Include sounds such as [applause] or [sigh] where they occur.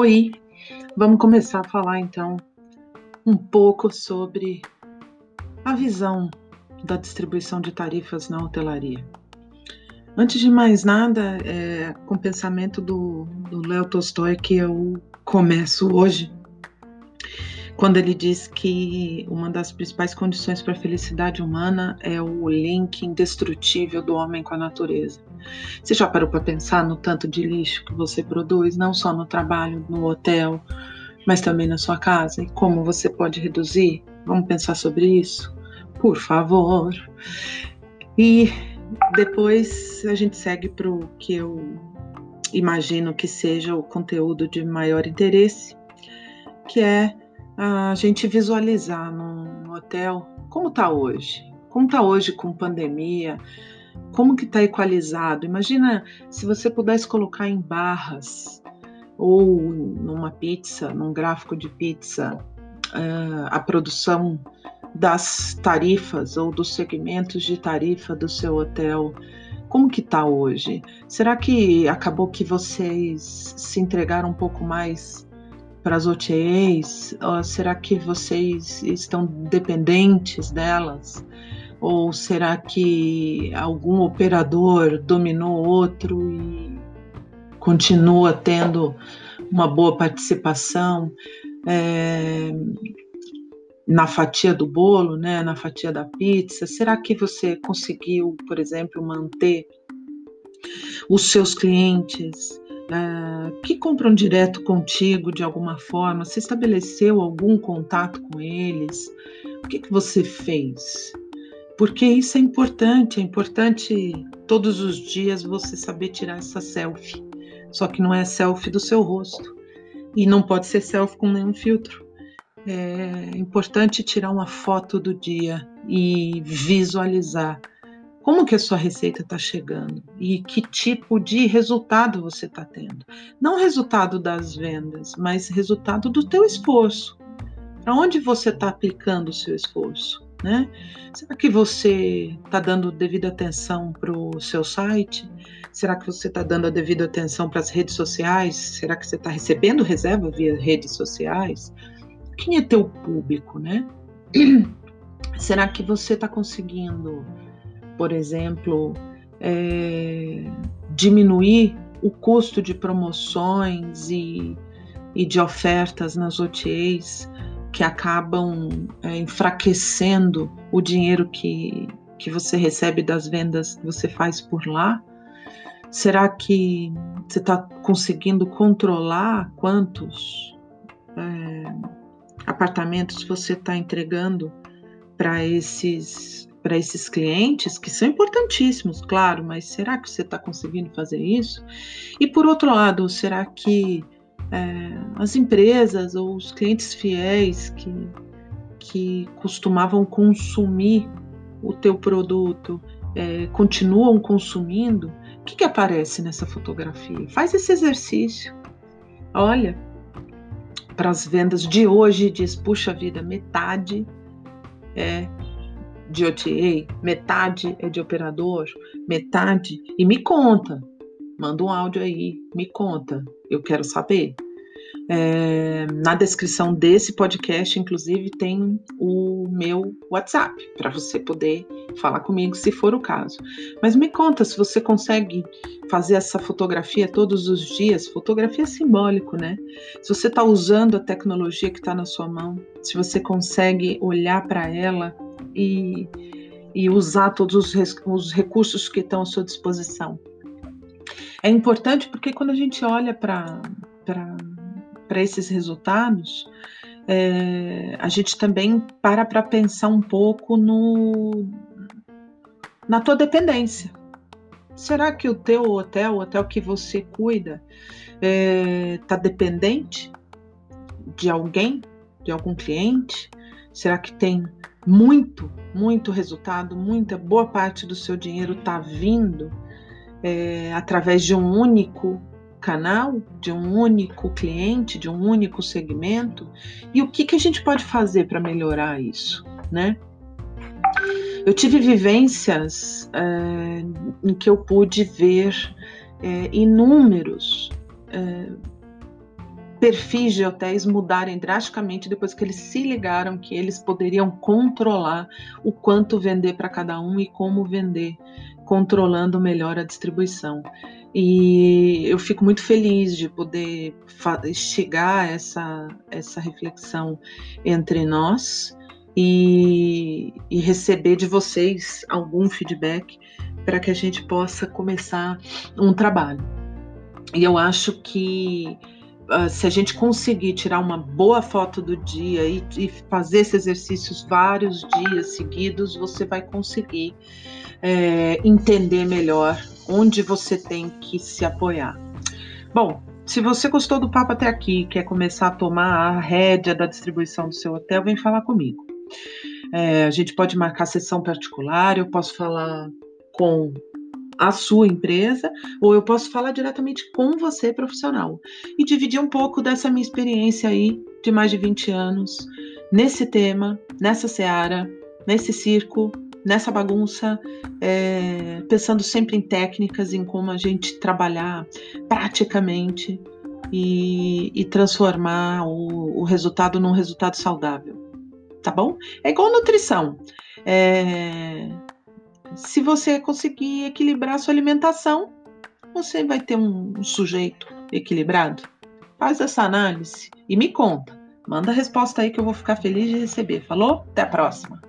Oi, vamos começar a falar então um pouco sobre a visão da distribuição de tarifas na hotelaria. Antes de mais nada, é com o pensamento do, Léo Tolstói que eu começo hoje, quando ele diz que uma das principais condições para a felicidade humana é o link indestrutível do homem com a natureza. Você já parou para pensar no tanto de lixo que você produz, não só no trabalho, no hotel, mas também na sua casa? E como você pode reduzir? Vamos pensar sobre isso? Por favor. E depois a gente segue para o que eu imagino que seja o conteúdo de maior interesse, que é a gente visualizar no hotel como está hoje. Como está hoje com pandemia, como que está equalizado? Imagina se você pudesse colocar em barras ou numa pizza, num gráfico de pizza, a produção das tarifas ou dos segmentos de tarifa do seu hotel. Como que está hoje? Será que acabou que vocês se entregaram um pouco mais para as OTAs? Ou será que vocês estão dependentes delas? Ou será que algum operador dominou outro e continua tendo uma boa participação é, na fatia do bolo, né, na fatia da pizza? Será que você conseguiu, por exemplo, manter os seus clientes é, que compram direto contigo de alguma forma? Você estabeleceu algum contato com eles? O que, que você fez? porque isso é importante, é importante todos os dias você saber tirar essa selfie. Só que não é selfie do seu rosto e não pode ser selfie com nenhum filtro. É importante tirar uma foto do dia e visualizar como que a sua receita está chegando e que tipo de resultado você está tendo. Não resultado das vendas, mas resultado do teu esforço. Para onde você está aplicando o seu esforço? Né? Será que você está dando devida atenção para o seu site? Será que você está dando a devida atenção para as redes sociais? Será que você está recebendo reserva via redes sociais? Quem é teu público, né? [clears throat] Será que você está conseguindo, por exemplo, é, diminuir o custo de promoções e, e de ofertas nas OTAs que acabam é, enfraquecendo o dinheiro que, que você recebe das vendas que você faz por lá? Será que você está conseguindo controlar quantos é, apartamentos você está entregando para esses para esses clientes que são importantíssimos, claro, mas será que você está conseguindo fazer isso? E por outro lado, será que é, as empresas ou os clientes fiéis que, que costumavam consumir o teu produto é, continuam consumindo, o que, que aparece nessa fotografia? Faz esse exercício. Olha para as vendas de hoje diz: puxa vida, metade é de OTA, metade é de operador, metade. E me conta, manda um áudio aí, me conta, eu quero saber. É, na descrição desse podcast, inclusive, tem o meu WhatsApp para você poder falar comigo se for o caso. Mas me conta se você consegue fazer essa fotografia todos os dias. Fotografia simbólico, né? Se você está usando a tecnologia que está na sua mão, se você consegue olhar para ela e, e usar todos os, os recursos que estão à sua disposição. É importante porque quando a gente olha para esses resultados, é, a gente também para para pensar um pouco no, na tua dependência. Será que o teu hotel, o hotel que você cuida, está é, tá dependente de alguém, de algum cliente? Será que tem muito, muito resultado, muita boa parte do seu dinheiro está vindo é, através de um único canal, de um único cliente, de um único segmento, e o que, que a gente pode fazer para melhorar isso, né? Eu tive vivências é, em que eu pude ver é, inúmeros é, perfis de hotéis mudarem drasticamente depois que eles se ligaram que eles poderiam controlar o quanto vender para cada um e como vender, controlando melhor a distribuição. E eu fico muito feliz de poder chegar a essa, essa reflexão entre nós e, e receber de vocês algum feedback para que a gente possa começar um trabalho. E eu acho que uh, se a gente conseguir tirar uma boa foto do dia e, e, fazer esses exercícios vários dias seguidos, você vai conseguir é, entender melhor onde você tem que se apoiar. Bom, se você gostou do papo até aqui, quer começar a tomar a rédea da distribuição do seu hotel, vem falar comigo. É, a gente pode marcar sessão particular, eu posso falar com a sua empresa, ou eu posso falar diretamente com você, profissional, e dividir um pouco dessa minha experiência aí de mais de 20 anos nesse tema, nessa seara, nesse circo, nessa bagunça, é, pensando sempre em técnicas, em como a gente trabalhar praticamente e, e transformar o, o, resultado num resultado saudável. Tá bom? É igual nutrição. É, se você conseguir equilibrar sua alimentação, você vai ter um sujeito equilibrado. Faz essa análise e me conta. Manda a resposta aí que eu vou ficar feliz de receber. Falou? Até a próxima.